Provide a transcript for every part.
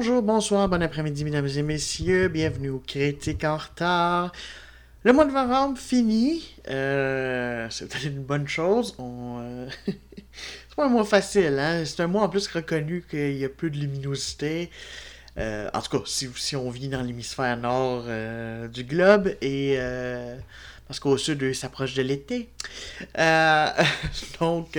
Bonjour, bonsoir, bon après-midi, mesdames et messieurs. Bienvenue au Critique en retard. Le mois de novembre fini. Euh, c'est une bonne chose. Euh, c'est pas un mois facile, hein? C'est un mois en plus reconnu qu'il y a peu de luminosité. Euh, en tout cas, si, si on vit dans l'hémisphère nord du globe et parce qu'au sud, il s'approche de l'été. donc,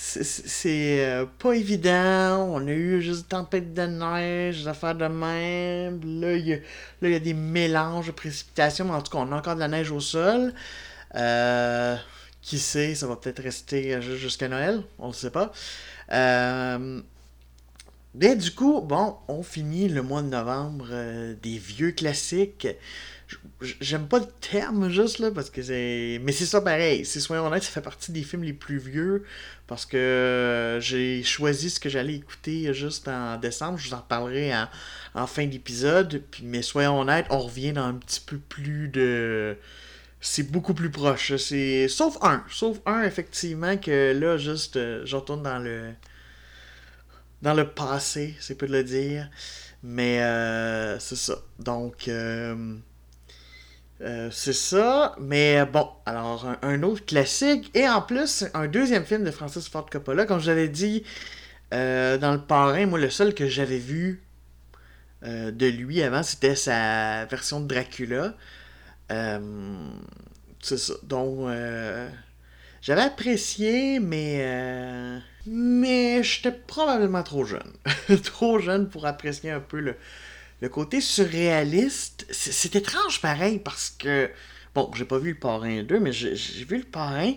c'est euh, pas évident. On a eu juste des tempêtes de neige, des affaires de même. Là, il y, a des mélanges de précipitations, mais en tout cas, on a encore de la neige au sol. Euh, qui sait, ça va peut-être rester jusqu'à Noël, on ne sait pas. Euh, mais du coup, bon, on finit le mois de novembre des vieux classiques j'aime pas le terme juste là parce que c'est mais c'est ça pareil. C'est soyons honnêtes ça fait partie des films les plus vieux parce que j'ai choisi ce que j'allais écouter juste en décembre. Je vous en parlerai en, fin d'épisode. Mais soyons honnêtes on revient dans un petit peu plus de c'est beaucoup plus proche. C'est sauf un. Sauf un effectivement que là juste euh, je retourne dans le dans le passé c'est peu de le dire. Mais euh, c'est ça. Donc euh, euh, c'est ça, mais bon, alors un, autre classique, et en plus, un deuxième film de Francis Ford Coppola, comme je l'avais dit euh, dans le parrain, moi le seul que j'avais vu euh, de lui avant, c'était sa version de Dracula. c'est ça, donc j'avais apprécié, mais mais j'étais probablement trop jeune, trop jeune pour apprécier un peu le, le côté surréaliste, c'est étrange pareil parce que, bon, j'ai pas vu le parrain 2, mais j'ai vu le parrain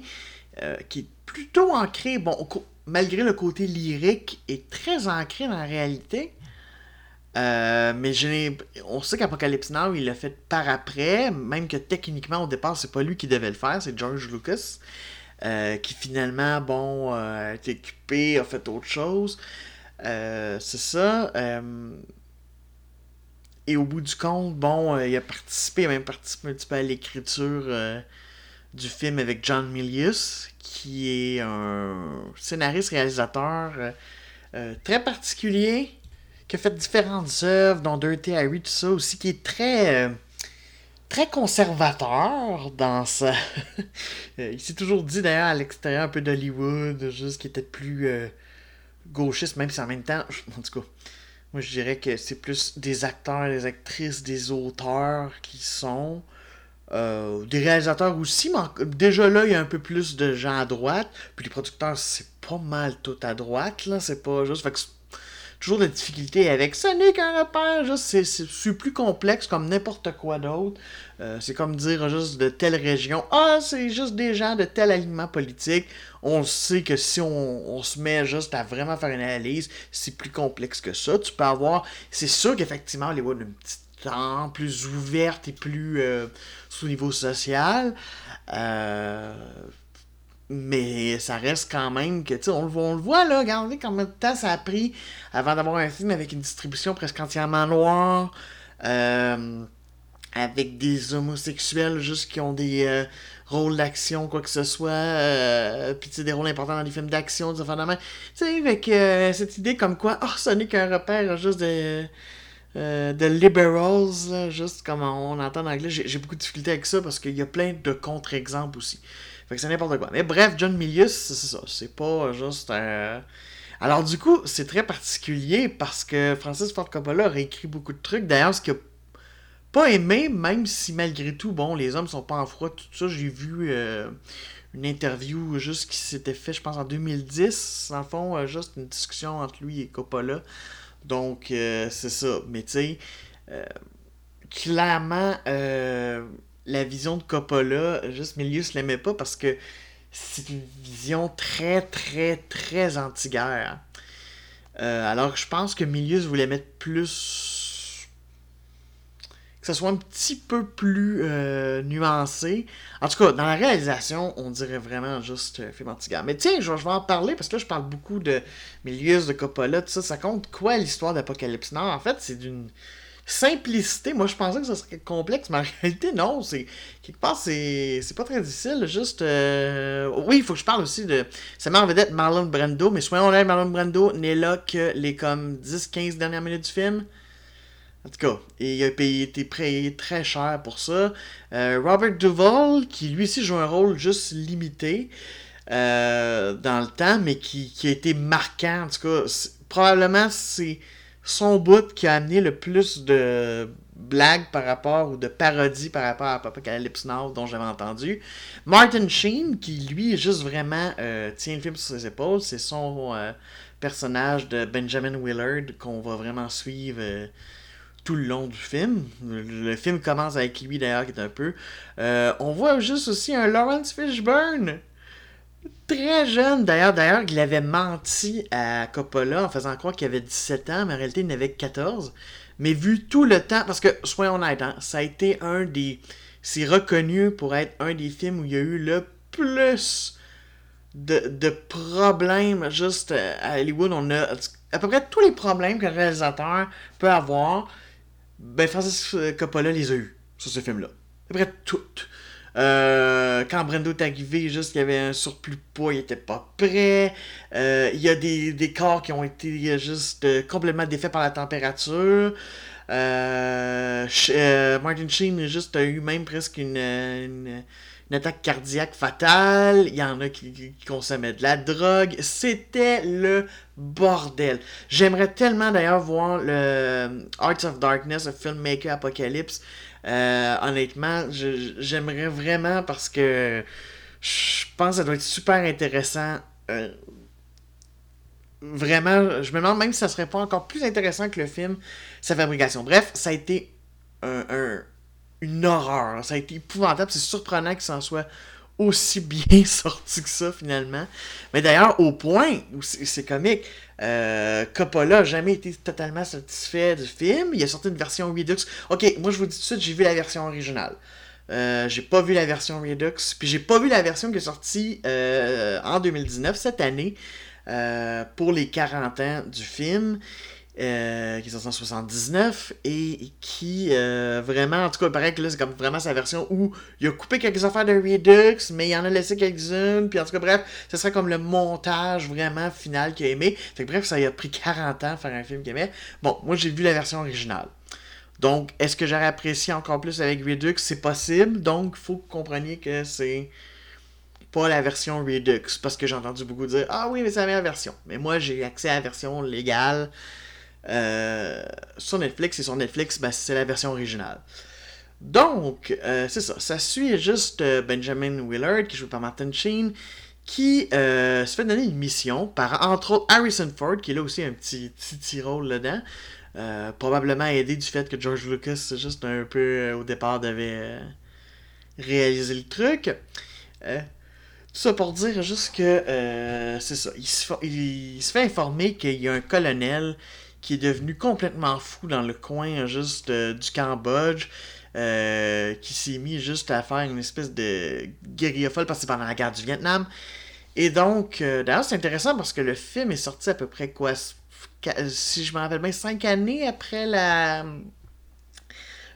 euh, qui est plutôt ancré, bon, malgré le côté lyrique, est très ancré dans la réalité. Euh, mais on sait qu'Apocalypse Now, il l'a fait par après, même que techniquement, au départ, c'est pas lui qui devait le faire, c'est George Lucas, euh, qui finalement, bon, a été occupé, a fait autre chose. c'est ça. Et au bout du compte, bon, euh, il a participé, il a même participé un petit peu à l'écriture euh, du film avec John Milius, qui est un scénariste-réalisateur euh, très particulier, qui a fait différentes œuvres, dont Dirty Harry, tout ça aussi, qui est très très conservateur dans ça. il s'est toujours dit d'ailleurs à l'extérieur un peu d'Hollywood, juste qu'il était plus gauchiste, même si en même temps, en tout moi, je dirais que c'est plus des acteurs, des actrices, des auteurs qui sont. Euh, des réalisateurs aussi, mais déjà là, il y a un peu plus de gens à droite. Puis les producteurs, c'est pas mal tout à droite, là. C'est pas juste. Toujours des difficultés avec ce n'est qu'un repère, juste c'est plus complexe comme n'importe quoi d'autre. Euh, c'est comme dire juste de telle région, ah c'est juste des gens de tel aliment politique. On sait que si on, se met juste à vraiment faire une analyse, c'est plus complexe que ça. Tu peux avoir, c'est sûr qu'effectivement les voix une petite temps plus ouverte et plus euh, sous niveau social. Euh, mais ça reste quand même que, tu sais, on, on, le voit là, regardez combien de temps ça a pris avant d'avoir un film avec une distribution presque entièrement noire, euh, avec des homosexuels juste qui ont des euh, rôles d'action, quoi que ce soit, euh, puis des rôles importants dans les films d'action, des affaires de Tu sais, avec euh, cette idée comme quoi, oh, ce n'est qu'un repère juste de. de liberals, juste comme on entend en anglais, j'ai beaucoup de difficultés avec ça parce qu'il y a plein de contre-exemples aussi. Fait que c'est n'importe quoi. Mais bref, John Milius, c'est ça. C'est pas juste. Alors, du coup, c'est très particulier parce que Francis Ford Coppola a écrit beaucoup de trucs. D'ailleurs, ce qu'il a pas aimé, même si malgré tout, bon, les hommes sont pas en froid, tout ça, j'ai vu euh, une interview juste qui s'était fait, je pense, en 2010. En fond, euh, juste une discussion entre lui et Coppola. Donc, euh, c'est ça. Mais tu sais, clairement, la vision de Coppola, juste Milius l'aimait pas parce que c'est une vision très, très, très anti-guerre. Euh, alors je pense que Milius voulait mettre plus. que ce soit un petit peu plus euh, nuancé. En tout cas, dans la réalisation, on dirait vraiment juste euh, film anti-guerre. Mais tiens, je, vais en parler parce que là, je parle beaucoup de Milius, de Coppola, tout ça. Ça compte quoi l'histoire d'Apocalypse Nord En fait, c'est d'une simplicité, moi je pensais que ça serait complexe, mais en réalité, non. C'est, quelque part, c'est, pas très difficile. Juste. euh, Oui, il faut que je parle aussi de. Ça met en vedette Marlon Brando, mais soyons honnêtes, Marlon Brando n'est là que les comme 10-15 dernières minutes du film. En tout cas, il a payé, été payé très cher pour ça. Euh, Robert Duvall, qui lui aussi joue un rôle juste limité euh, dans le temps, mais qui, qui a été marquant. En tout cas, probablement c'est son bout qui a amené le plus de blagues par rapport ou de parodies par rapport à Apocalypse Now dont j'avais entendu. Martin Sheen, qui lui juste vraiment euh, tient le film sur ses épaules, c'est son euh, personnage de Benjamin Willard qu'on va vraiment suivre. euh, tout le long du film. Le, le film commence avec lui d'ailleurs qui est un peu. On voit juste aussi un Lawrence Fishburne. Très jeune d'ailleurs. D'ailleurs, il avait menti à Coppola en faisant croire qu'il avait 17 ans, mais en réalité il n'avait que 14. Mais vu tout le temps, parce que soyons honnêtes, hein, ça a été un des. C'est reconnu pour être un des films où il y a eu le plus de, problèmes juste à Hollywood. On a à peu près tous les problèmes qu'un réalisateur peut avoir. Ben, Francis Coppola les a eus sur ce film-là. À peu près toutes. Euh, quand Brando est arrivé, juste qu'il y avait un surplus de poids, il était pas prêt. Euh, il y a des, des corps qui ont été juste euh, complètement défaits par la température. Martin Sheen juste a eu même presque une, une, attaque cardiaque fatale. Il y en a qui, qui- qui consommaient de la drogue. C'était le bordel. J'aimerais tellement d'ailleurs voir le Arts of Darkness, le filmmaker Apocalypse. Euh, honnêtement, j'aimerais vraiment parce que je pense que ça doit être super intéressant. Euh, vraiment, je me demande même si ça serait pas encore plus intéressant que le film, sa fabrication. Bref, ça a été un, un- une horreur. Ça a été épouvantable. C'est surprenant qu'il s'en soit aussi bien sorti que ça finalement. Mais d'ailleurs, au point où c'est comique, euh, Coppola a jamais été totalement satisfait du film. Il a sorti une version Redux. Ok, moi je vous dis tout de suite, j'ai vu la version originale. Euh, j'ai pas vu la version Redux. Puis j'ai pas vu la version qui est sortie euh, en 2019, cette année, pour les 40 ans du film. Euh, qui est en 79 et qui euh, vraiment, en tout cas, il paraît que là c'est comme vraiment sa version où il a coupé quelques affaires de Redux, mais il en a laissé quelques-unes, puis en tout cas, bref, ce serait comme le montage vraiment final qu'il a aimé. Fait que bref, ça a pris 40 ans de faire un film qu'il aimait. Bon, moi j'ai vu la version originale. Donc, est-ce que j'aurais apprécié encore plus avec Redux? C'est possible. Donc, il faut que vous compreniez que c'est pas la version Redux. Parce que j'ai entendu beaucoup dire Ah oui, mais c'est la meilleure version. Mais moi, j'ai accès à la version légale euh, sur Netflix. Et sur Netflix, ben, c'est la version originale. Donc, euh, c'est ça. Ça suit juste euh, Benjamin Willard, qui joue par Martin Sheen, qui se fait donner une mission par, entre autres, Harrison Ford, qui est là aussi un petit, petit, petit rôle dedans. Probablement aidé du fait que George Lucas, juste un peu au départ, devait euh, réaliser le truc. Tout ça pour dire juste que c'est ça. Il se fait informer qu'il y a un colonel qui est devenu complètement fou dans le coin juste euh, du Cambodge. euh, qui s'est mis juste à faire une espèce de guérilla folle parce que pendant la guerre du Vietnam. Et donc, euh, d'ailleurs, c'est intéressant parce que le film est sorti à peu près quoi Si je me rappelle bien, cinq années après la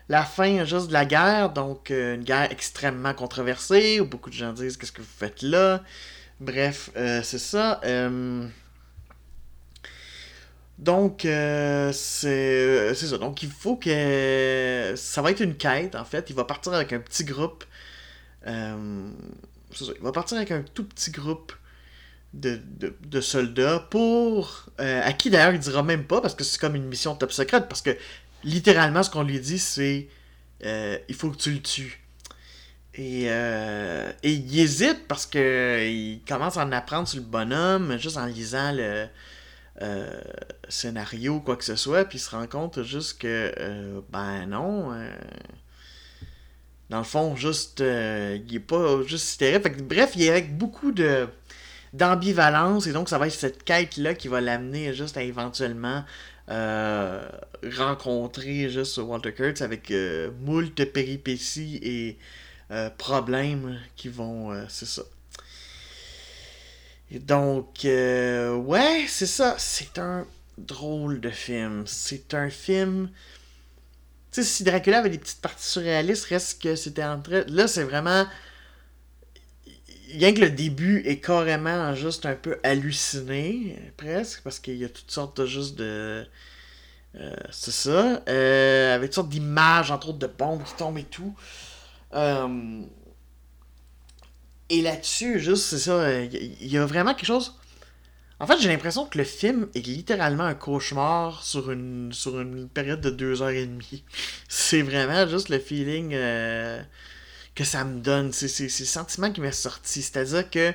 la fin juste de la guerre, donc euh, une guerre extrêmement controversée, où beaucoup de gens disent qu'est-ce que vous faites là? Bref, euh, c'est ça. Euh, Donc, euh, c'est c'est ça. Donc, il faut que. Ça va être une quête, en fait. Il va partir avec un petit groupe. euh, ça. Il va partir avec un tout petit groupe de, de, de soldats pour. euh, à qui d'ailleurs il dira même pas, parce que c'est comme une mission top secrète. Parce que littéralement, ce qu'on lui dit, c'est. euh, il faut que tu le tues. Et, euh, et il hésite parce que il commence à en apprendre sur le bonhomme, juste en lisant le euh, scénario, quoi que ce soit, puis il se rend compte juste que, euh, ben non, euh, dans le fond, juste, euh, il est pas juste. Fait que, bref, il est avec beaucoup de d'ambivalence, et donc ça va être cette quête-là qui va l'amener juste à éventuellement rencontrer juste Walter Kurtz avec moult péripéties et problèmes qui vont. c'est ça. Donc, euh, ouais, c'est ça. C'est un drôle de film. C'est un film Tu sais, si Dracula avait des petites parties surréalistes, reste que c'était entre. Là, c'est vraiment. Rien que le début est carrément juste un peu halluciné, presque, parce qu'il y a toutes sortes de juste de. Euh, c'est ça. Euh, avec toutes sortes d'images, entre autres de bombes qui tombent et tout. Euh, et là-dessus, juste, c'est ça, il y, a vraiment quelque chose. En fait, j'ai l'impression que le film est littéralement un cauchemar sur une, sur une période de deux heures et demie. C'est vraiment juste le feeling que ça me donne. C'est le sentiment qui m'est sorti. C'est-à-dire que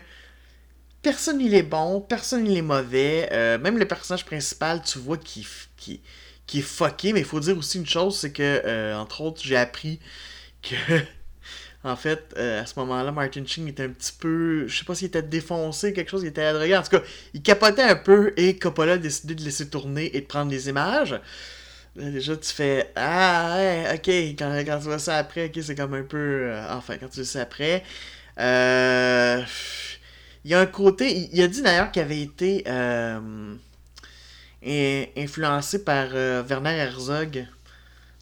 personne il est bon, personne il est mauvais. même le personnage principal, tu vois, qui, qui, qui est fucké, mais il faut dire aussi une chose, c'est que, euh, entre autres, j'ai appris que, en fait, euh, à ce moment-là, Martin Sheen était un petit peu, je sais pas s'il était défoncé, quelque chose, il était à En tout cas, il capotait un peu et Coppola a décidé de laisser tourner et de prendre des images. déjà, tu fais Ah, ouais, ok, quand, tu vois ça après, ok, c'est comme un peu. Euh, enfin, quand tu vois ça après. Il y a un côté. Il, a dit d'ailleurs qu'il avait été influencé par euh, Werner Herzog,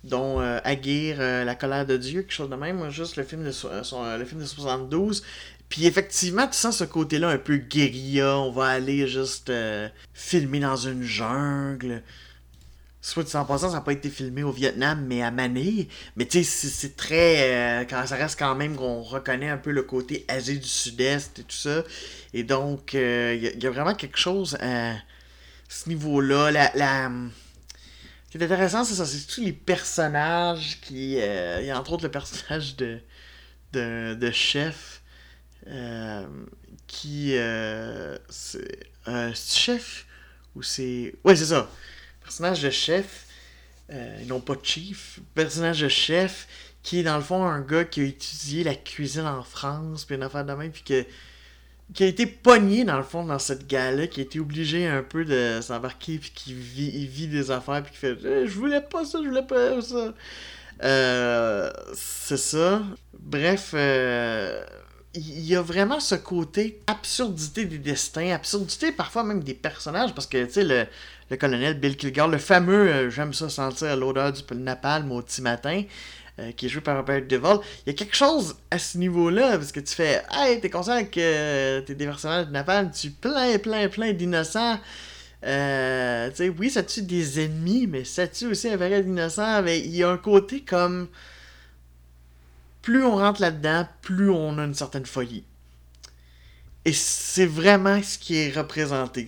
dont euh, Aguirre, euh, La colère de Dieu, quelque chose de même, juste le film de, le film de 72. Puis effectivement, tu sens ce côté-là un peu guérilla, on va aller juste filmer dans une jungle. Soit en passant, ça n'a pas été filmé au Vietnam, mais à Manille. Mais tu sais, c'est très. quand ça reste quand même qu'on reconnaît un peu le côté Asie du Sud-Est et tout ça. Et donc, il y, a vraiment quelque chose à ce niveau-là. La, la... Ce qui est intéressant, c'est ça, c'est tous les personnages qui. Euh, il y a entre autres le personnage de, de, de chef. Euh, qui. Euh, c'est. chef? Ou c'est. Ouais, c'est ça. Personnage de chef. non pas chief. Personnage de chef qui est dans le fond un gars qui a étudié la cuisine en France, puis une affaire de même, puis que qui a été pogné dans le fond dans cette gala, qui a été obligé un peu de s'embarquer, puis qui vit, des affaires, puis qui fait eh, Je voulais pas ça, je voulais pas ça. Euh, c'est ça. Bref, euh, il y a vraiment ce côté absurdité des destins, absurdité parfois même des personnages, parce que, tu sais, le, le, colonel Bill Kilgore, le fameux euh, J'aime ça sentir l'odeur du napalm au petit matin, euh, qui est joué par Robert Duvall. Il y a quelque chose à ce niveau-là, parce que tu fais Hey, t'es conscient que t'es des personnages de Napalm, tu plein, plein, plein d'innocents. Euh, tu sais, oui, ça tue des ennemis, mais ça tue aussi un vrai d'innocents. Mais il y a un côté comme. Plus on rentre là-dedans, plus on a une certaine folie. Et c'est vraiment ce qui est représenté.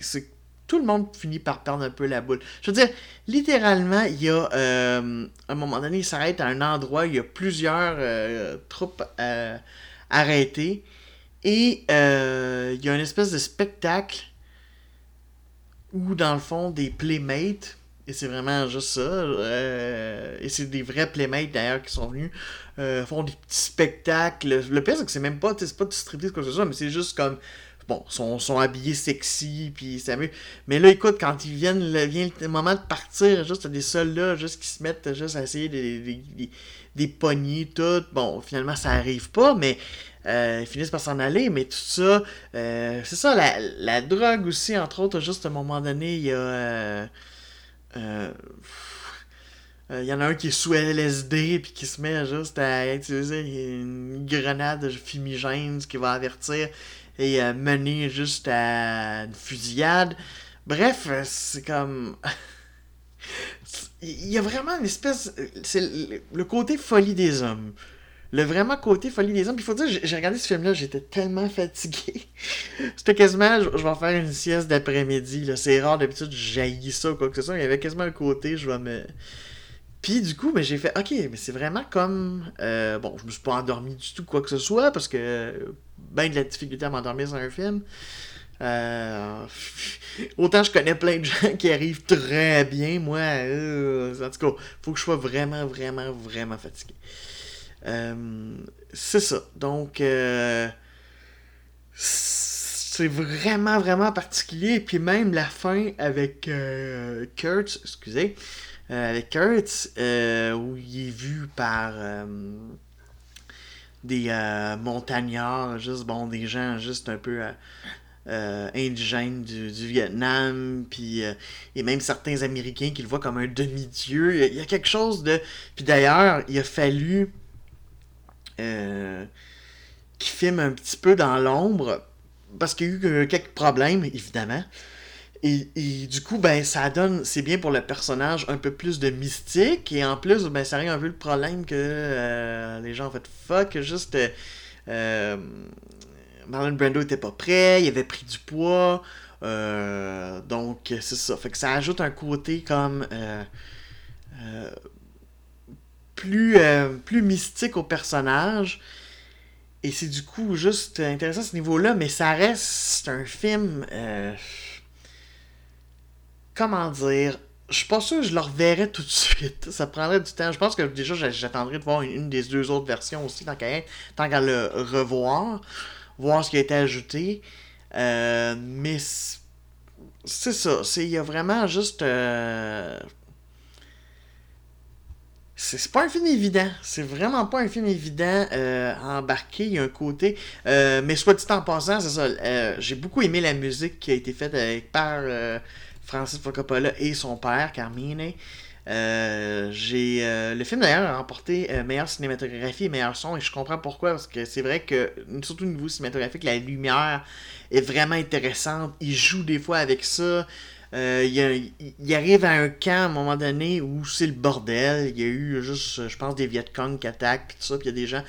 Tout le monde finit par perdre un peu la boule. Je veux dire, littéralement, il y a euh, un moment donné, il s'arrête à un endroit, il y a plusieurs euh, troupes euh, arrêtées, et il y a une espèce de spectacle où, dans le fond, des playmates, et c'est vraiment juste ça, et c'est des vrais playmates d'ailleurs qui sont venus, font des petits spectacles. Le pire, c'est que c'est même pas, c'est pas distribué quoi que ce soit, mais c'est juste comme sont, habillés sexy, puis. Mais là, écoute, quand ils viennent, vient le moment de partir, juste des soldats, juste qui se mettent juste à essayer des, des, poignées, tout. Bon, finalement, ça arrive pas, mais euh, ils finissent par s'en aller, mais tout ça, euh, c'est ça, la, la, drogue aussi, entre autres, juste à un moment donné, il y a. Euh, il y en a un qui est sous LSD puis qui se met juste à utiliser une grenade fumigène qui va avertir et euh, mener juste à une fusillade. Bref, euh, c'est comme. Il y a vraiment une espèce. C'est le côté folie des hommes. Le vraiment côté folie des hommes. Il faut dire, j'ai regardé ce film-là, j'étais tellement fatigué. C'était quasiment, je, vais faire une sieste d'après-midi. C'est rare, d'habitude, j'haïs ça ou quoi que ce soit. Il y avait quasiment un côté, je vais me. Puis du coup, ben, j'ai fait, ok, mais c'est vraiment comme. Euh, bon, je me suis pas endormi du tout, quoi que ce soit, parce que ben de la difficulté à m'endormir sur un film. Euh, autant je connais plein de gens qui arrivent très bien, moi, euh, en tout cas, faut que je sois vraiment, vraiment, vraiment fatigué. c'est ça. Donc, c'est vraiment, vraiment particulier. Puis même la fin avec Kurt, excusez, euh, avec Kurt, euh, où il est vu par euh, des montagnards, juste bon, des gens juste un peu euh, indigènes du, Vietnam, puis et même certains Américains qui le voient comme un demi-dieu. Il, y a quelque chose de... Puis d'ailleurs, il a fallu qu'il filme un petit peu dans l'ombre, parce qu'il y a eu quelques problèmes, évidemment. Et, du coup, ben, ça donne, c'est bien pour le personnage un peu plus de mystique. Et en plus, ben, ça règle un peu le problème que euh, les gens ont fait fuck. Juste, euh, euh, Marlon Brando était pas prêt, il avait pris du poids. donc, c'est ça. Fait que ça ajoute un côté comme plus, plus mystique au personnage. Et c'est du coup juste intéressant à ce niveau-là, mais ça reste un film comment dire, je suis pas sûr que je le reverrai tout de suite. Ça prendrait du temps. Je pense que déjà, j'attendrai de voir une, des deux autres versions aussi, tant qu'à le revoir, voir ce qui a été ajouté. Euh, mais c'est ça. Il y a vraiment juste. Euh, c'est pas un film évident. C'est vraiment pas un film évident euh, à embarquer. Il y a un côté. mais soit dit en passant, c'est ça. J'ai beaucoup aimé la musique qui a été faite par Francis Ford Coppola et son père, Carmine. Euh, j'ai euh, le film d'ailleurs a remporté euh, meilleure cinématographie et meilleur son et je comprends pourquoi parce que c'est vrai que surtout au niveau cinématographique la lumière est vraiment intéressante. Il joue des fois avec ça. Il, arrive à un camp à un moment donné où c'est le bordel. Il y a eu juste je pense des Vietcong qui attaquent puis tout ça puis il y a des gens.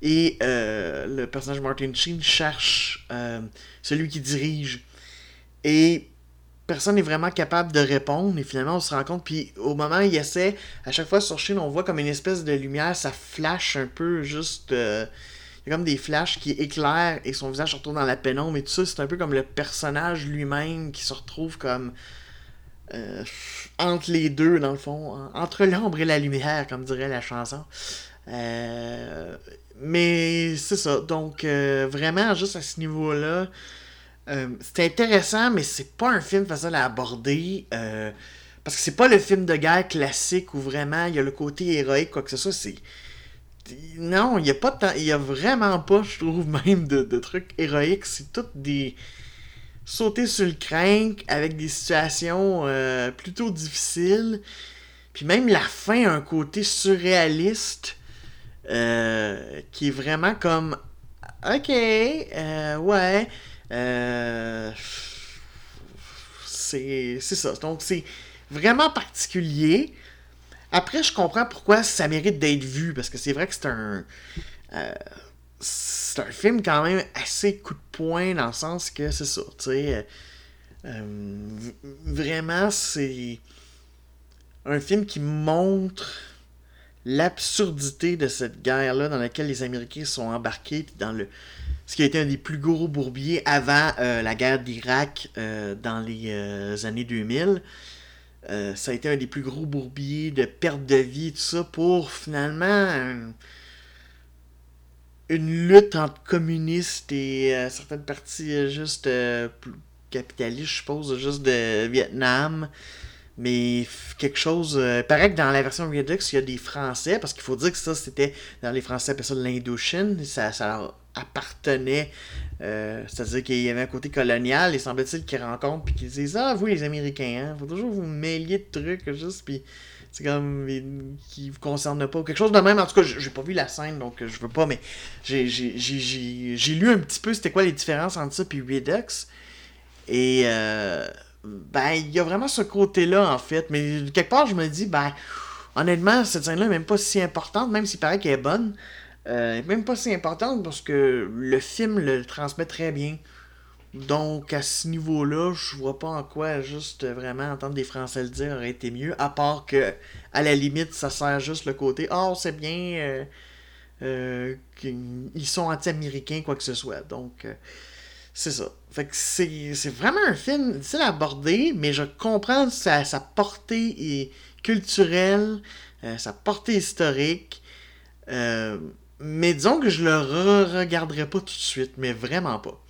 Et le personnage Martin Sheen cherche celui qui dirige. Et personne n'est vraiment capable de répondre et finalement on se rend compte puis au moment où il essaie à chaque fois sur Chine on voit comme une espèce de lumière ça flash un peu juste euh, il y a comme des flashs qui éclairent et son visage se retrouve dans la pénombre et tout ça c'est un peu comme le personnage lui-même qui se retrouve comme euh, entre les deux dans le fond entre l'ombre et la lumière comme dirait la chanson. Euh, mais c'est ça donc vraiment juste à ce niveau là euh, c'est intéressant, mais c'est pas un film facile à aborder. Euh, parce que c'est pas le film de guerre classique où vraiment il y a le côté héroïque, quoi que ce soit. C'est. Non, il n'y a pas Il y a vraiment pas, je trouve, même de, trucs héroïques. C'est tout des. Sauter sur le crank avec des situations euh, plutôt difficiles. Puis même la fin a un côté surréaliste. qui est vraiment comme. Ok, ouais. Euh, c'est ça. Donc, c'est vraiment particulier. Après, je comprends pourquoi ça mérite d'être vu, parce que c'est vrai que c'est un. Euh, c'est un film quand même assez coup de poing dans le sens que c'est ça, tu sais. Euh, vraiment, c'est un film qui montre l'absurdité de cette guerre-là dans laquelle les Américains sont embarqués, dans le, ce qui a été un des plus gros bourbiers avant euh, la guerre d'Irak euh, dans les euh, années 2000. ça a été un des plus gros bourbiers de perte de vie, tout ça, pour finalement une lutte entre communistes et certaines parties juste capitalistes, je suppose, juste de Vietnam. Mais quelque chose. paraît que dans la version Redux, il y a des Français, parce qu'il faut dire que ça, c'était. Dans les Français, appellent ça l'Indochine. Ça, ça appartenait. Euh, c'est-à-dire qu'il y avait un côté colonial, et semble-t-il qu'ils rencontrent puis qu'ils disent Ah, vous les Américains, hein, faut toujours vous mêliez de trucs, juste, puis c'est comme qui vous concerne pas, quelque chose de même. En tout cas, j'ai pas vu la scène, donc je veux pas, mais j'ai lu un petit peu c'était quoi les différences entre ça et Redux. Et euh, ben, il y a vraiment ce côté-là, en fait. Mais quelque part, je me dis, ben, honnêtement, cette scène-là est même pas si importante, même s'il paraît qu'elle est bonne. Euh, même pas si importante parce que le film le transmet très bien. Donc à ce niveau-là, je vois pas en quoi juste vraiment entendre des Français le dire aurait été mieux, à part que à la limite ça sert juste le côté oh c'est bien euh, euh, ils sont anti-américains quoi que ce soit. Donc c'est ça. Fait que c'est, vraiment un film difficile à aborder, mais je comprends sa, sa portée culturelle, sa portée historique. Mais disons que je le re-regarderai pas tout de suite, mais vraiment pas.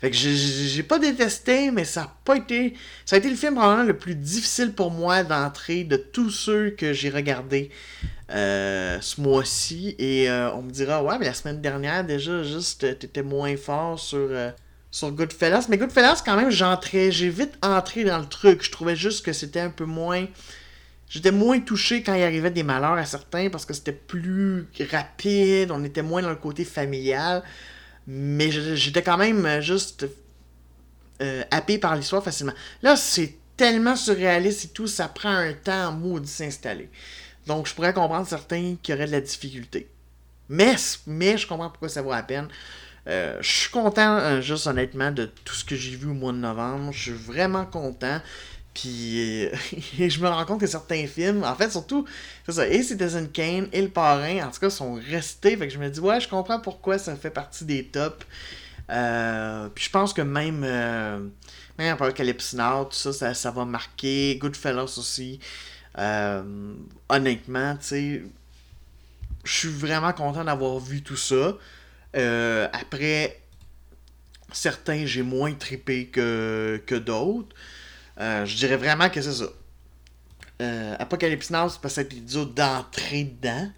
Fait que j'ai pas détesté, mais ça a pas été. Ça a été le film probablement le plus difficile pour moi d'entrer de tous ceux que j'ai regardés euh, ce mois-ci. Et euh, on me dira, ouais, mais la semaine dernière, déjà, juste, t'étais moins fort sur, euh, sur Goodfellas. Mais Goodfellas, quand même, j'entrais, j'ai vite entré dans le truc. Je trouvais juste que c'était un peu moins. J'étais moins touché quand il arrivait des malheurs à certains parce que c'était plus rapide, on était moins dans le côté familial. Mais j'étais quand même juste euh, happé par l'histoire facilement. Là, c'est tellement surréaliste et tout, ça prend un temps maudit s'installer. Donc, je pourrais comprendre certains qui auraient de la difficulté. Mais, mais je comprends pourquoi ça vaut la peine. Euh, je suis content, euh, juste honnêtement, de tout ce que j'ai vu au mois de novembre. Je suis vraiment content. Puis euh, je me rends compte que certains films, en fait, surtout, c'est ça, et Citizen Kane et Le Parrain, en tout cas, sont restés. Fait que je me dis, ouais, je comprends pourquoi ça fait partie des tops. puis je pense que même, même Apocalypse Now, tout ça, ça, ça va marquer. Goodfellas aussi. honnêtement, tu sais, je suis vraiment content d'avoir vu tout ça. Euh, après, certains, j'ai moins trippé que, que d'autres. Euh, je dirais vraiment que c'est ça. Euh, Apocalypse Now, c'est parce que c'est dur d'entrer dedans.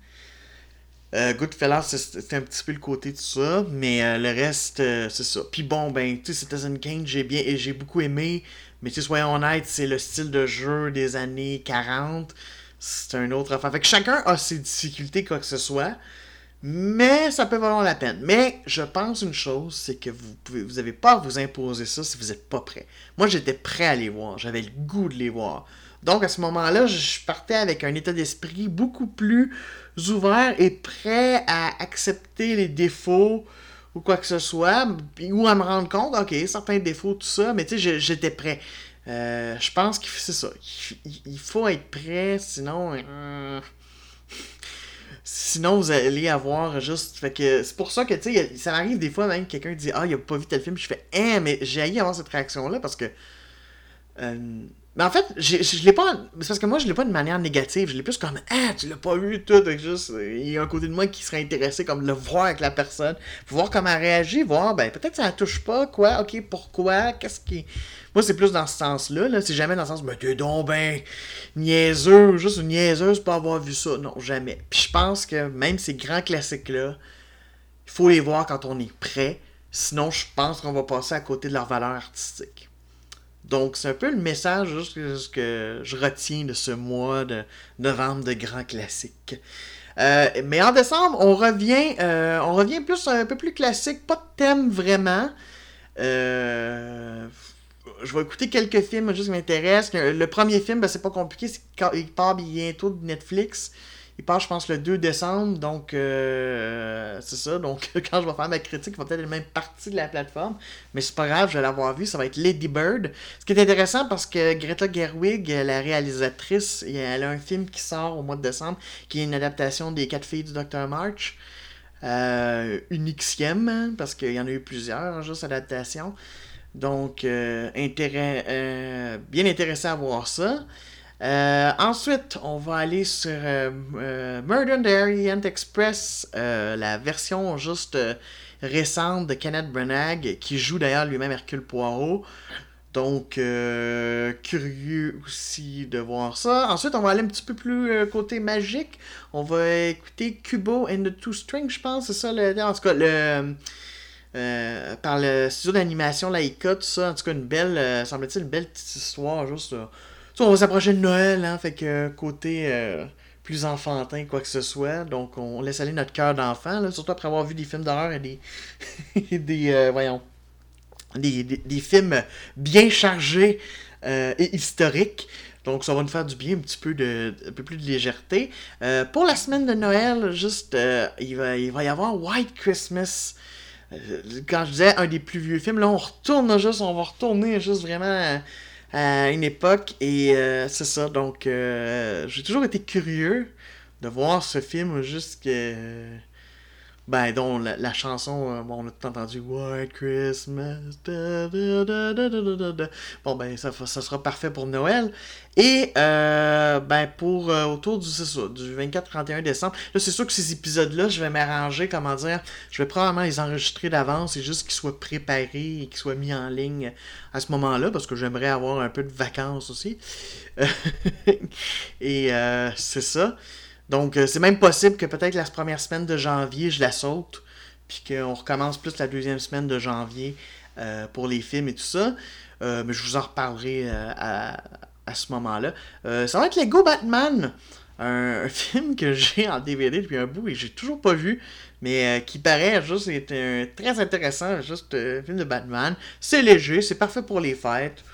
Euh, Goodfellas, c'était un petit peu le côté de ça, mais le reste, c'est ça. Puis bon, ben, tu sais, Citizen Kane, j'ai bien, j'ai beaucoup aimé, mais tu sais, soyons honnêtes, c'est le style de jeu des années 40. C'est un autre affaire. Fait que chacun a ses difficultés, quoi que ce soit. Mais ça peut valoir la peine. Mais je pense une chose, c'est que vous pouvez, vous pas à vous imposer ça si vous n'êtes pas prêt. Moi, j'étais prêt à les voir. J'avais le goût de les voir. Donc, à ce moment-là, je partais avec un état d'esprit beaucoup plus ouvert et prêt à accepter les défauts ou quoi que ce soit, ou à me rendre compte, ok, certains défauts, tout ça, mais tu sais, j'étais prêt. Euh, je pense que c'est ça. Il, faut être prêt, sinon. Euh, Sinon, vous allez avoir juste. Fait que c'est pour ça que, tu sais, ça m'arrive des fois même que quelqu'un dit Ah, il a pas vu tel film. Je fais Eh, mais j'ai haï avoir cette réaction-là parce que. Euh, mais en fait, je l'ai pas. Parce que moi, je l'ai pas de manière négative. Je l'ai plus comme Ah, tu l'as pas vu, tout. Juste, il y a un côté de moi qui serait intéressé comme le voir avec la personne. voir comment elle réagit, voir, ben peut-être ça la touche pas, quoi, ok, pourquoi, qu'est-ce qui. Moi, c'est plus dans ce sens-là. Là. C'est jamais dans le sens, mais t'es donc ben niaiseux, juste une niaiseuse pour avoir vu ça. Non, jamais. Puis je pense que même ces grands classiques-là, il faut les voir quand on est prêt. Sinon, je pense qu'on va passer à côté de leur valeur artistique. Donc, c'est un peu le message juste que, je retiens de ce mois de novembre de grands classiques. Euh, mais en décembre, on revient, euh, on revient plus un peu plus classique, pas de thème vraiment. Euh, je vais écouter quelques films juste qui m'intéressent. Le premier film, ben, c'est pas compliqué, il part bientôt de Netflix. Il part, je pense, le 2 décembre, donc euh, c'est ça. Donc, quand je vais faire ma critique, il va peut-être être même partie de la plateforme, mais c'est pas grave, je vais l'avoir vu. Ça va être Lady Bird. Ce qui est intéressant parce que Greta Gerwig, la réalisatrice, elle a un film qui sort au mois de décembre, qui est une adaptation des Quatre filles du Dr. March. Euh, une Xème, parce qu'il y en a eu plusieurs, juste adaptations. Donc, euh, intérêt, euh, bien intéressant à voir ça. Euh, ensuite, on va aller sur Murder on the Orient Express, la version juste récente de Kenneth Branagh, qui joue d'ailleurs lui-même Hercule Poirot. Donc, curieux aussi de voir ça. Ensuite, on va aller un petit peu plus côté magique. On va écouter Kubo and the Two Strings, je pense. C'est ça, le, en tout cas, le, euh, par le studio d'animation Laika, tout ça. En tout cas, une belle, euh, semble-t-il, une belle petite histoire. Juste, euh, on va s'approcher de Noël, hein, fait que côté plus enfantin, quoi que ce soit. Donc, on laisse aller notre cœur d'enfant, surtout après avoir vu des films d'horreur et des, des voyons, des, des, films bien chargés et historiques. Donc, ça va nous faire du bien, un petit peu, de, un peu plus de légèreté. pour la semaine de Noël, juste, il, va, il va y avoir White Christmas euh, quand je disais un des plus vieux films, là on retourne juste, on va retourner juste vraiment à, une époque et euh, c'est ça. Donc euh, j'ai toujours été curieux de voir ce film juste que ben, dont la, chanson, euh, bon, on a tout entendu White Christmas. bon, ben, ça, ça sera parfait pour Noël. Et, euh, ben, pour euh, autour du, du 24-31 décembre, là, c'est sûr que ces épisodes-là, je vais m'arranger, comment dire, je vais probablement les enregistrer d'avance et juste qu'ils soient préparés et qu'ils soient mis en ligne à ce moment-là, parce que j'aimerais avoir un peu de vacances aussi. et c'est ça. Donc, euh, c'est même possible que peut-être la première semaine de janvier, je la saute, puis qu'on recommence plus la deuxième semaine de janvier pour les films et tout ça. mais je vous en reparlerai à, à, ce moment-là. ça va être Lego Batman un, film que j'ai en DVD depuis un bout et j'ai toujours pas vu, mais euh, qui paraît juste être très intéressant, juste un euh, film de Batman. C'est léger, c'est parfait pour les fêtes.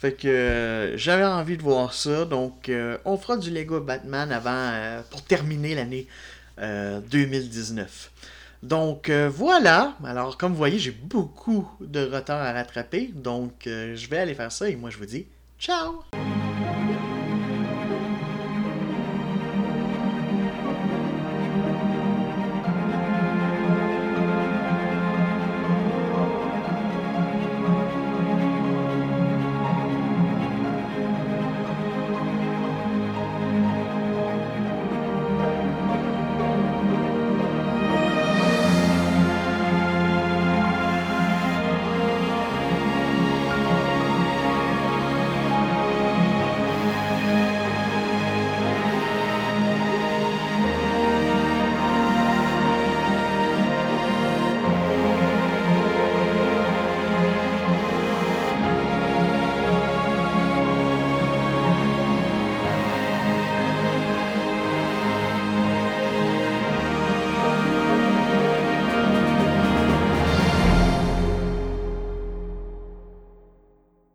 Fait que euh, j'avais envie de voir ça, donc on fera du Lego Batman avant pour terminer l'année 2019. Donc voilà, alors comme vous voyez, j'ai beaucoup de retard à rattraper, donc je vais aller faire ça et moi je vous dis ciao!